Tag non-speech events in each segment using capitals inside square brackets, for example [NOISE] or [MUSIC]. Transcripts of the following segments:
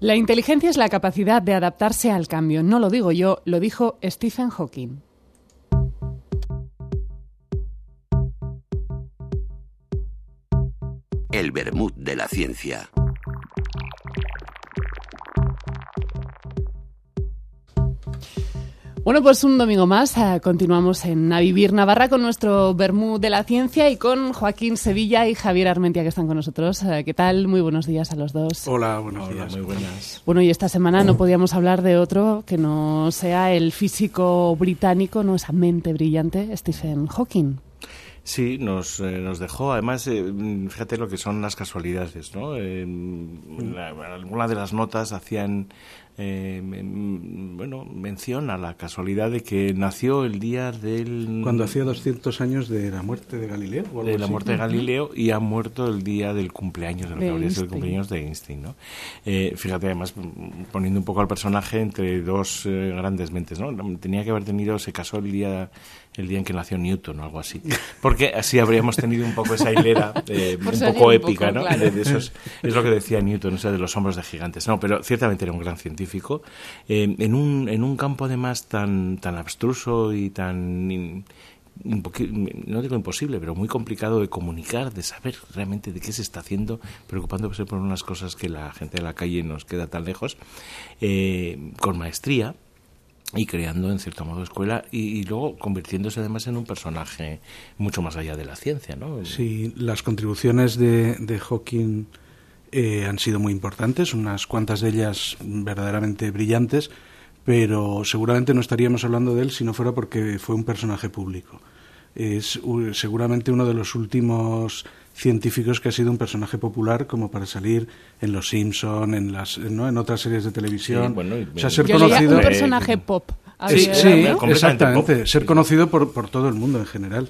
La inteligencia es la capacidad de adaptarse al cambio. No lo digo yo, lo dijo Stephen Hawking. El Bermud de la ciencia. Bueno, pues un domingo más eh, continuamos en A Vivir Navarra con nuestro Bermú de la Ciencia y con Joaquín Sevilla y Javier Armentia que están con nosotros. Eh, ¿Qué tal? Muy buenos días a los dos. Hola, buenos días. Muy buenas. Bueno, y esta semana no podíamos hablar de otro que no sea el físico británico, no esa mente brillante, Stephen Hawking. Sí, nos, eh, nos dejó. Además, fíjate lo que son las casualidades, ¿no? algunas de las notas hacían eh, bueno, menciona la casualidad de que nació el día del... Cuando hacía 200 años de la muerte de Galileo. de la muerte de Galileo y ha muerto el día del cumpleaños, de lo que habría sido el cumpleaños de Einstein. ¿no? Eh, fíjate, además, poniendo un poco al personaje entre dos eh, grandes mentes. ¿no? Tenía que haber tenido, se casó el día el día en que nació Newton o algo así. Porque así habríamos tenido un poco esa hilera eh, [LAUGHS] un poco épica, ¿no? De, eso es, lo que decía Newton, o sea, de los hombros de gigantes. No, pero ciertamente era un gran científico. Eh, en, un, en un campo además tan, tan abstruso y tan... no digo imposible, pero muy complicado de comunicar, de saber realmente de qué se está haciendo, preocupándose por unas cosas que la gente de la calle nos queda tan lejos, eh, con maestría, y creando en cierto modo escuela y, luego convirtiéndose además en un personaje mucho más allá de la ciencia, ¿no? Sí, las contribuciones de, de Hawking eh, han sido muy importantes, unas cuantas de ellas verdaderamente brillantes, pero seguramente no estaríamos hablando de él si no fuera porque fue un personaje público. Es seguramente uno de los últimos científicos que ha sido un personaje popular como para salir en Los Simpson, en las, ¿no? en otras series de televisión. o sea, ser conocido. Un personaje pop. Sí, sí exactamente. Ser conocido por, por todo el mundo en general.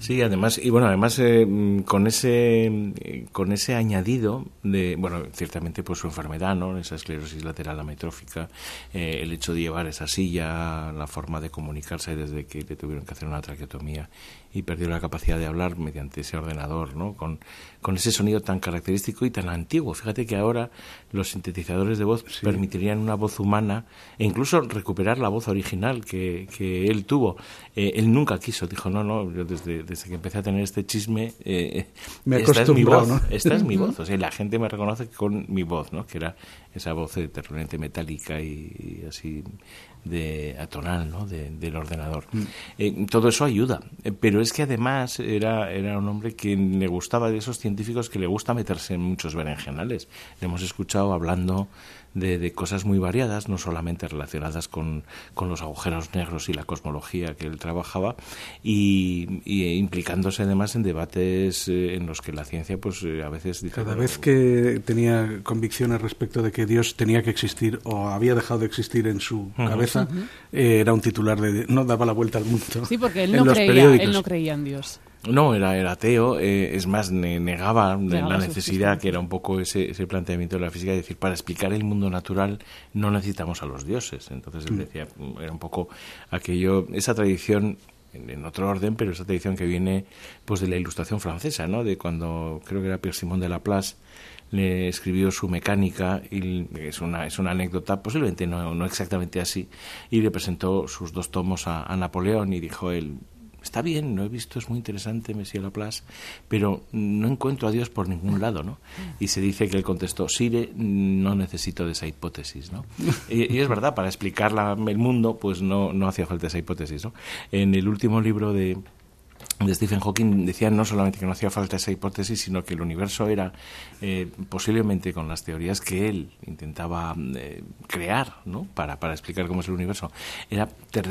Sí, además y bueno, además eh, con ese con ese añadido de bueno, ciertamente pues su enfermedad, ¿no? Esa esclerosis lateral ametrófica, eh, el hecho de llevar esa silla, la forma de comunicarse desde que le tuvieron que hacer una traqueotomía y perdió la capacidad de hablar mediante ese ordenador, ¿no? Con, con ese sonido tan característico y tan antiguo. Fíjate que ahora los sintetizadores de voz permitirían una voz humana e incluso recuperar la voz original que, que él tuvo. Eh, él nunca quiso, dijo, no, no, yo desde, desde que empecé a tener este chisme, eh, me esta es mi voz, ¿no? esta es mi voz, o sea, la gente me reconoce con mi voz, ¿no? Que era esa voz terriblemente metálica y así de atonal ¿no? del ordenador. Mm. Eh, todo eso ayuda, eh, pero es que además era, era un hombre que le gustaba de esos científicos que le gusta meterse en muchos berenjenales. Le hemos escuchado hablando de, cosas muy variadas, no solamente relacionadas con, con, los agujeros negros y la cosmología que él trabajaba, y, implicándose además en debates eh, en los que la ciencia, pues a veces... Cada vez que tenía convicciones respecto de que Dios tenía que existir o había dejado de existir en su cabeza, eh, era un titular de... no daba la vuelta al mundo. Sí, porque él no, creía, él no creía en Dios. No, era, era ateo, eh, es más, negaba, la necesidad, que era un poco ese, ese, planteamiento de la física, de decir, para explicar el mundo natural no necesitamos a los dioses. Entonces él mm. decía, era un poco aquello, esa tradición en, otro orden, pero esa tradición que viene pues de la ilustración francesa, ¿no? De cuando creo que era Pierre Simon de Laplace le escribió su mecánica es una es una anécdota posiblemente no, no exactamente así y le presentó sus dos tomos a, a Napoleón y dijo él está bien, no he visto, es muy interesante Monsieur Laplace, pero no encuentro a Dios por ningún lado, ¿no? Y se dice que él contestó, Sire, no necesito de esa hipótesis, ¿no? Y, es verdad, para explicar el mundo, pues no, no hacía falta esa hipótesis, ¿no? En el último libro de, de Stephen Hawking decía no solamente que no hacía falta esa hipótesis, sino que el universo era, eh, posiblemente con las teorías que él intentaba eh, crear ¿no? para, para explicar cómo es el universo, era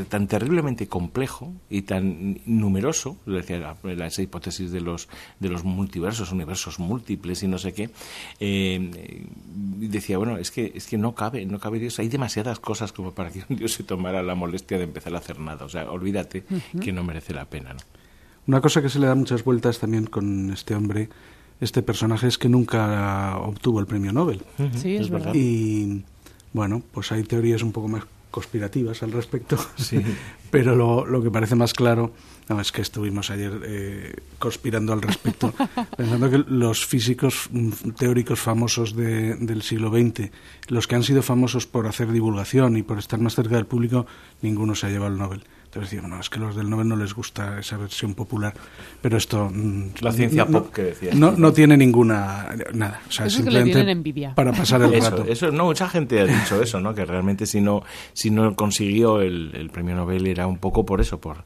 tan terriblemente complejo y tan numeroso, decía esa hipótesis de los, de los multiversos, universos múltiples y no sé qué, eh, decía, bueno, es que, es que no cabe, no cabe Dios, hay demasiadas cosas como para que un Dios se tomara la molestia de empezar a hacer nada, o sea, olvídate que no merece la pena. ¿no? Una cosa que se le da muchas vueltas también con este hombre, este personaje, es que nunca obtuvo el premio Nobel. Sí, es, verdad. Y bueno, pues hay teorías un poco más conspirativas al respecto. [LAUGHS] Sí. Pero lo, lo que parece más claro no, es que estuvimos ayer eh, conspirando al respecto, [LAUGHS] pensando que los físicos mm, teóricos famosos de, del siglo XX, los que han sido famosos por hacer divulgación y por estar más cerca del público, ninguno se ha llevado el Nobel. Entonces decíamos, no, es que los del Nobel no les gusta esa versión popular. Pero esto... Mm, La ciencia pop que decía. No, no tiene ninguna... Nada. O sea, Eso es que le simplemente tienen envidia. para pasar el Eso, rato. eso, no, mucha gente ha dicho eso, ¿no? Que realmente si no, si no consiguió el, el premio Nobel era un poco por eso, por,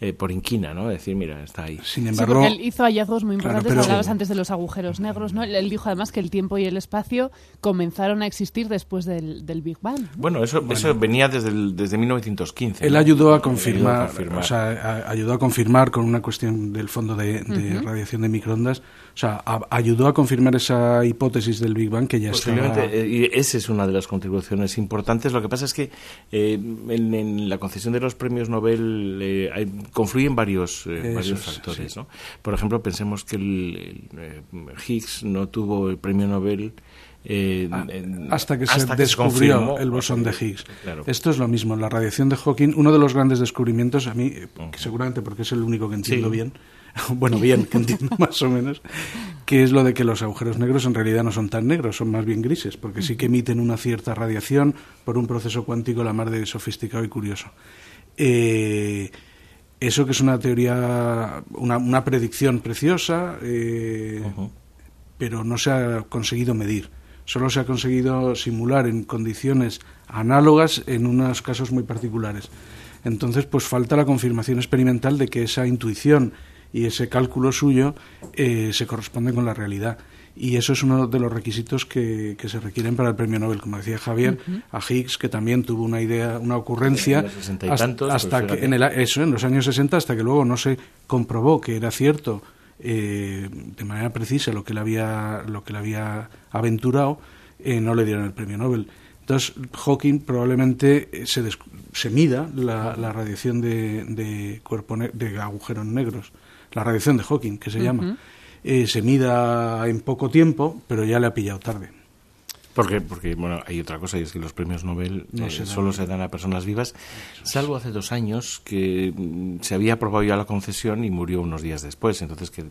eh, por inquina, ¿no? Decir, mira, está ahí. Sin embargo... él hizo hallazgos muy Claro, importantes. pero- Hablabas antes de los agujeros negros, ¿no? Él, dijo además que el tiempo y el espacio comenzaron a existir después del, del Big Bang. Bueno, eso, eso venía desde, el- desde 1915. Él ¿no? ayudó a confirmar, confirmar. o sea, a- ayudó a confirmar con una cuestión del fondo de, de radiación de microondas, o sea, a- ayudó a confirmar esa hipótesis del Big Bang que ya estaba... Eh, y esa es una de las contribuciones importantes. Lo que pasa es que eh, en, en la concesión de los premios Nobel eh, hay- confluyen varios, eh, varios factores. sí. ¿no? Por ejemplo, pensemos que el, el, eh, Higgs no tuvo el premio Nobel. eh, en- Ah, hasta que se descubrió el bosón de Higgs. Claro. Esto es lo mismo, la radiación de Hawking, uno de los grandes descubrimientos, a mí, que seguramente porque es el único que entiendo Sí. bien, [LAUGHS] bueno, bien, que entiendo [LAUGHS] más o menos, que es lo de que los agujeros negros en realidad no son tan negros, son más bien grises, porque sí que emiten una cierta radiación por un proceso cuántico la más de sofisticado y curioso. Eh, eso que es una teoría, una, una predicción preciosa, eh, pero no se ha conseguido medir. Solo se ha conseguido simular en condiciones análogas en unos casos muy particulares. Entonces, pues falta la confirmación experimental de que esa intuición y ese cálculo suyo eh, se corresponden con la realidad. Y eso es uno de los requisitos que, que se requieren para el premio Nobel. Como decía Javier, a Higgs, que también tuvo una idea, una ocurrencia, En los sesenta y hasta, tantos, hasta pues, que en el, a- eso, en los años 60, hasta que luego no se comprobó que era cierto eh, de manera precisa lo que le había, lo que le había aventurado, eh, no le dieron el premio Nobel. Entonces, Hawking probablemente eh, se, des- se mida la, la radiación de, de, cuerpo ne- de agujeros negros, la radiación de Hawking, que se llama, eh, se mida en poco tiempo, pero ya le ha pillado tarde. Porque, porque bueno, hay otra cosa y es que los premios Nobel No eh, se solo se dan a personas vivas, salvo hace dos años que mm, se había aprobado ya la concesión y murió unos días después. Entonces, que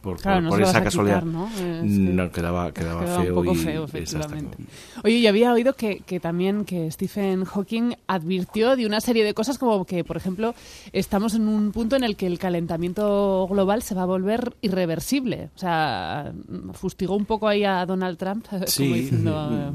por, Claro, por- no esa casualidad quitar, ¿no? Eh, sí. no quedaba, quedaba, Quedaba feo. un poco y- feo, efectivamente. Oye, yo había oído que, que también que Stephen Hawking advirtió de una serie de cosas como que, por ejemplo, estamos en un punto en el que el calentamiento global se va a volver irreversible. O sea, fustigó un poco ahí a Donald Trump, [LAUGHS] como diciendo...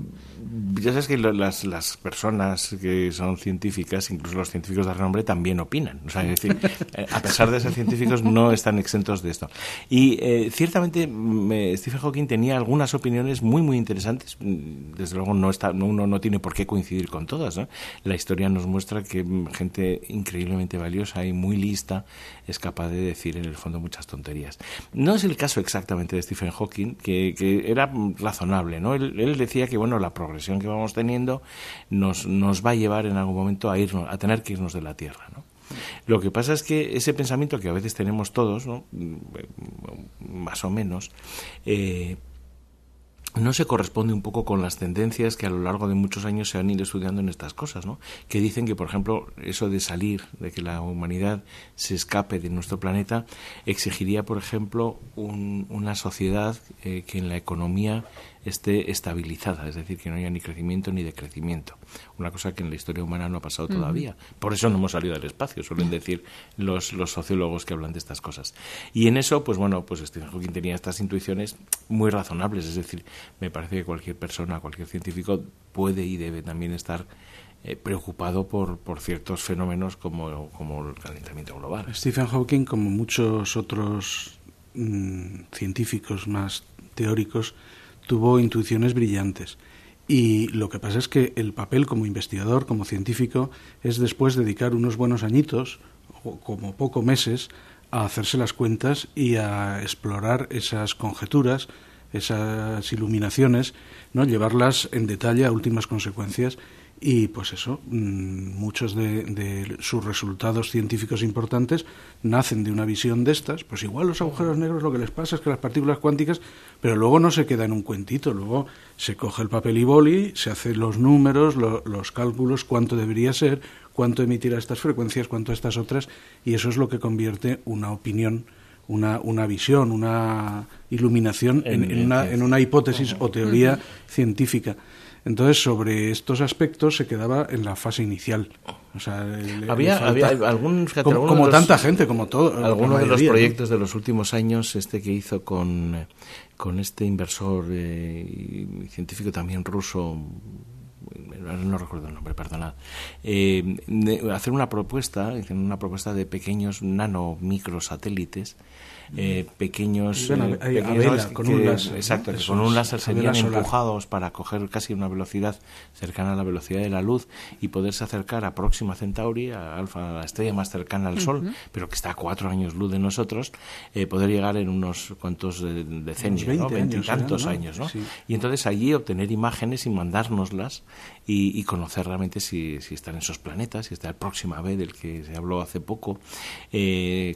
ya sabes que las, las personas que son científicas, incluso los científicos de renombre, también opinan. O sea, es decir, [LAUGHS] eh, a pesar de ser científicos, no están exentos de esto. Y eh, ciertamente eh, Stephen Hawking tenía algunas opiniones muy, muy interesantes. Mm, Desde luego, no está, no- uno no tiene por qué coincidir con todas. ¿no? La historia nos muestra que mm, gente increíblemente valiosa y muy lista es capaz de decir, en el fondo, muchas tonterías. No es el caso exactamente de Stephen Hawking, que, que era mm, razonable. ¿no? Él, él decía que bueno, la progresión que vamos teniendo nos, nos va a llevar en algún momento a, irnos, a tener que irnos de la Tierra. ¿no? Lo que pasa es que ese pensamiento que a veces tenemos todos, ¿no? Mm, más o menos, eh, no se corresponde un poco con las tendencias que a lo largo de muchos años se han ido estudiando en estas cosas, ¿no? Que dicen que, por ejemplo, eso de salir, de que la humanidad se escape de nuestro planeta, exigiría, por ejemplo, un- una sociedad eh, que en la economía esté estabilizada, es decir, que no haya ni crecimiento ni decrecimiento. Una cosa que en la historia humana no ha pasado todavía. Por eso no hemos salido al espacio, suelen decir los, los sociólogos que hablan de estas cosas. Y en eso, pues bueno, pues Stephen Hawking tenía estas intuiciones muy razonables, es decir, me parece que cualquier persona, cualquier científico puede y debe también estar eh, preocupado por, por ciertos fenómenos como, como el calentamiento global. Stephen Hawking, como muchos otros mm, científicos más teóricos, tuvo intuiciones brillantes. Y lo que pasa es que el papel como investigador, como científico, es después dedicar unos buenos añitos, o como poco meses, a hacerse las cuentas y a explorar esas conjeturas, esas iluminaciones, ¿no? llevarlas en detalle a últimas consecuencias y pues eso, mm, muchos de, sus resultados científicos importantes nacen de una visión de estas, pues igual los agujeros negros lo que les pasa es que las partículas cuánticas, pero luego no se queda en un cuentito, luego se coge el papel y boli, se hacen los números, los cálculos, cuánto debería ser, cuánto emitirá estas frecuencias, cuánto estas otras, y eso es lo que convierte una opinión una, una visión, una iluminación en, una, en una, hipótesis o teoría científica. Entonces, sobre estos aspectos se quedaba en la fase inicial. O sea, había, había algún, como, tanta gente, como todo. Algunos de los proyectos de los últimos años, este que hizo con, con este inversor eh, y científico también ruso, no recuerdo el nombre, perdonad, eh, hacer una propuesta, una propuesta de pequeños nano microsatélites eh, pequeños, eh, con un láser, exacto, con un láser serían empujados para coger casi una velocidad cercana a la velocidad de la luz y poderse acercar a Próxima Centauri, a, Alfa, la estrella más cercana al Sol, pero que está a cuatro años luz de nosotros, eh, poder llegar en unos cuantos decenios, veintitantos años, ¿no? Y entonces allí obtener imágenes y mandárnoslas y, conocer realmente si, si, están esos planetas, si está el Próxima B del que se habló hace poco,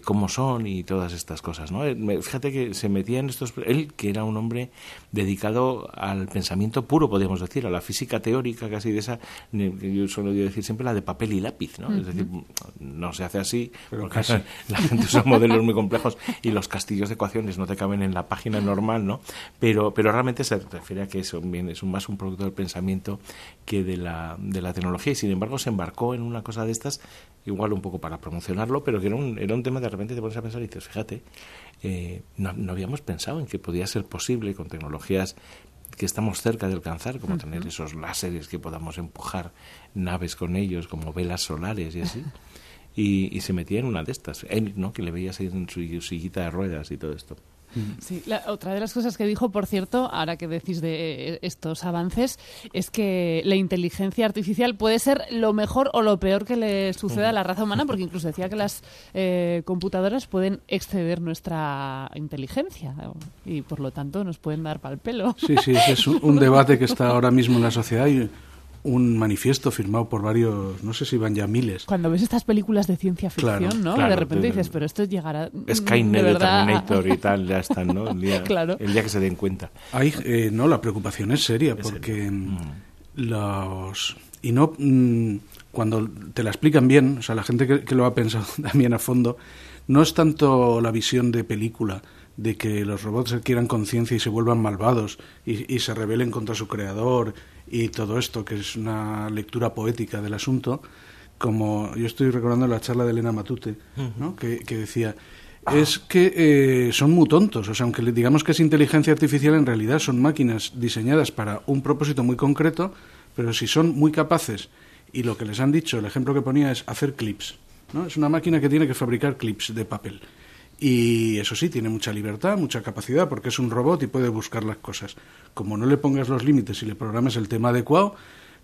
cómo son y todas estas cosas. Eh, fíjate que se metía en estos... Él, que era un hombre dedicado al pensamiento puro, podríamos decir, a la física teórica, casi de esa, yo suelo decir siempre la de papel y lápiz, ¿no? Es decir, no se hace así, porque [LAUGHS] la gente usa modelos muy complejos y los castillos de ecuaciones no te caben en la página normal, ¿no? Pero, pero realmente se refiere a que eso bien, es más un producto del pensamiento que de la, de la tecnología y sin embargo se embarcó en una cosa de estas igual un poco para promocionarlo, pero que era un, era un tema de repente te pones a pensar y dices, fíjate, eh, no, no, habíamos pensado en que podía ser posible con tecnologías que estamos cerca de alcanzar, como tener esos láseres que podamos empujar naves con ellos, como velas solares y así. [LAUGHS] Y, y se metía en una de estas, él, ¿no? que le veías ahí en su sillita de ruedas y todo esto. Sí, otra de las cosas que dijo, por cierto, ahora que decís de estos avances, es que la inteligencia artificial puede ser lo mejor o lo peor que le suceda a la raza humana, porque incluso decía que las eh, computadoras pueden exceder nuestra inteligencia y por lo tanto nos pueden dar pal pelo. Sí, sí, es [LAUGHS] un debate que está ahora mismo en la sociedad y un manifiesto firmado por varios, no sé si van ya miles. Cuando ves estas películas de ciencia ficción, ¿no? de repente dices, pero esto llegará. Mm, Skynet, de Terminator y tal, ya están, ¿no? El día, [LAUGHS] el día que se den cuenta. Hay, eh, no, la preocupación es seria, porque mm, los. Y no. Mm, cuando te la explican bien, o sea, la gente que, lo ha pensado [LAUGHS] también a fondo, no es tanto la visión de película de que los robots adquieran conciencia y se vuelvan malvados y, y se rebelen contra su creador y todo esto, que es una lectura poética del asunto, como yo estoy recordando la charla de Elena Matute, ¿no? que, decía, es que eh, son muy tontos, o sea, aunque digamos que es inteligencia artificial, en realidad son máquinas diseñadas para un propósito muy concreto, pero si son muy capaces, y lo que les han dicho, el ejemplo que ponía es hacer clips, ¿no? Es una máquina que tiene que fabricar clips de papel. Y eso sí, tiene mucha libertad, mucha capacidad, porque es un robot y puede buscar las cosas. Como no le pongas los límites y le programes el tema adecuado,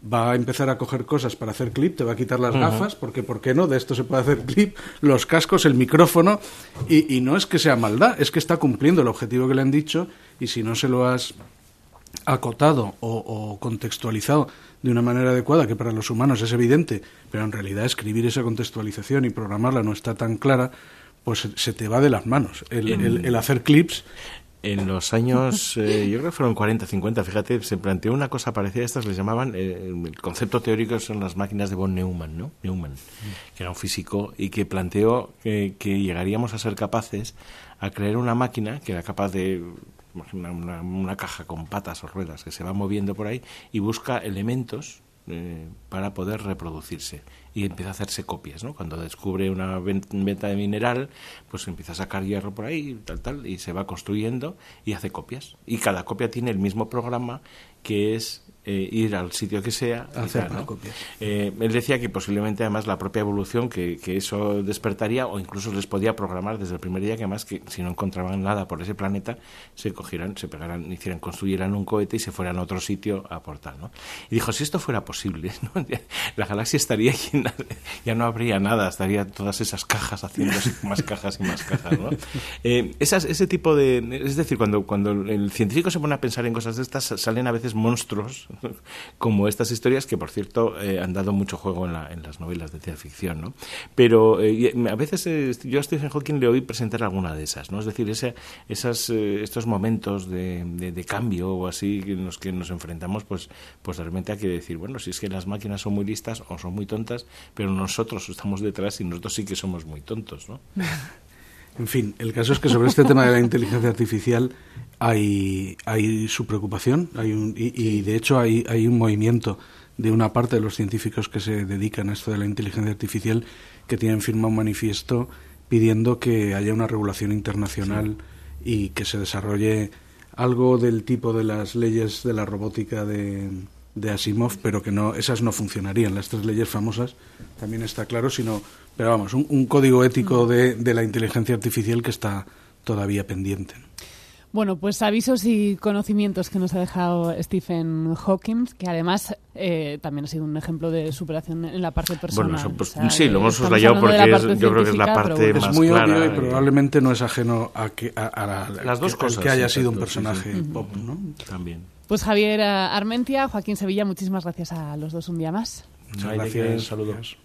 va a empezar a coger cosas para hacer clip, te va a quitar las gafas, porque ¿por qué no? De esto se puede hacer clip, los cascos, el micrófono, y, no es que sea maldad, es que está cumpliendo el objetivo que le han dicho, y si no se lo has acotado o, o, contextualizado de una manera adecuada, que para los humanos es evidente, pero en realidad escribir esa contextualización y programarla no está tan clara, pues se te va de las manos. El, hacer clips en los años, eh, yo creo que fueron 40, 50, fíjate, se planteó una cosa parecida a estas, les llamaban, eh, el concepto teórico son las máquinas de von Neumann, ¿no? Neumann, que era un físico y que planteó que, llegaríamos a ser capaces a crear una máquina que era capaz de una, una, caja con patas o ruedas que se va moviendo por ahí y busca elementos eh, para poder reproducirse y empieza a hacerse copias, ¿no? Cuando descubre una venta de mineral, pues empieza a sacar hierro por ahí, tal, tal, y se va construyendo y hace copias. Y cada copia tiene el mismo programa que es eh, ir al sitio que sea. Hacer eh, él decía que posiblemente además la propia evolución que, que, eso despertaría o incluso les podía programar desde el primer día que además que si no encontraban nada por ese planeta se cogieran, se pegaran, hicieran, construyeran un cohete y se fueran a otro sitio a aportar. ¿no? Y dijo, si esto fuera posible, [LAUGHS] [LAUGHS] la galaxia estaría llena, ya no habría nada, estaría todas esas cajas haciendo más cajas y más cajas. ¿no? [LAUGHS] Eh, esas, ese tipo de... Es decir, cuando, cuando el científico se pone a pensar en cosas de estas, salen a veces monstruos [LAUGHS] como estas historias que, por cierto, eh, han dado mucho juego en, las novelas de ciencia ficción, ¿no? Pero eh, a veces yo a Stephen Hawking le oí presentar alguna de esas, ¿no? Es decir, ese, esas, estos momentos de, cambio o así en los que nos enfrentamos, pues, pues realmente hay que decir, bueno, si es que las máquinas son muy listas o son muy tontas, pero nosotros estamos detrás y nosotros sí que somos muy tontos, ¿no? [LAUGHS] En fin, el caso es que sobre este tema de la inteligencia artificial hay, hay su preocupación hay un, y, de hecho hay, hay un movimiento de una parte de los científicos que se dedican a esto de la inteligencia artificial que tienen firmado un manifiesto pidiendo que haya una regulación internacional y que se desarrolle algo del tipo de las leyes de la robótica de, de Asimov, pero que no esas no funcionarían. Las tres leyes famosas también está claro, sino pero vamos, un, código ético de, de, la inteligencia artificial que está todavía pendiente. Bueno, pues avisos y conocimientos que nos ha dejado Stephen Hawking, que además eh, también ha sido un ejemplo de superación en la parte personal. Bueno, pues, sí, lo hemos subrayado porque yo creo que es la parte más Es muy obvio y probablemente no es ajeno a que a, las dos cosas que haya sido un personaje pop, ¿no? También. Pues Javier Armentia, Joaquín Sevilla, muchísimas gracias a los dos un día más. Muchas gracias, saludos.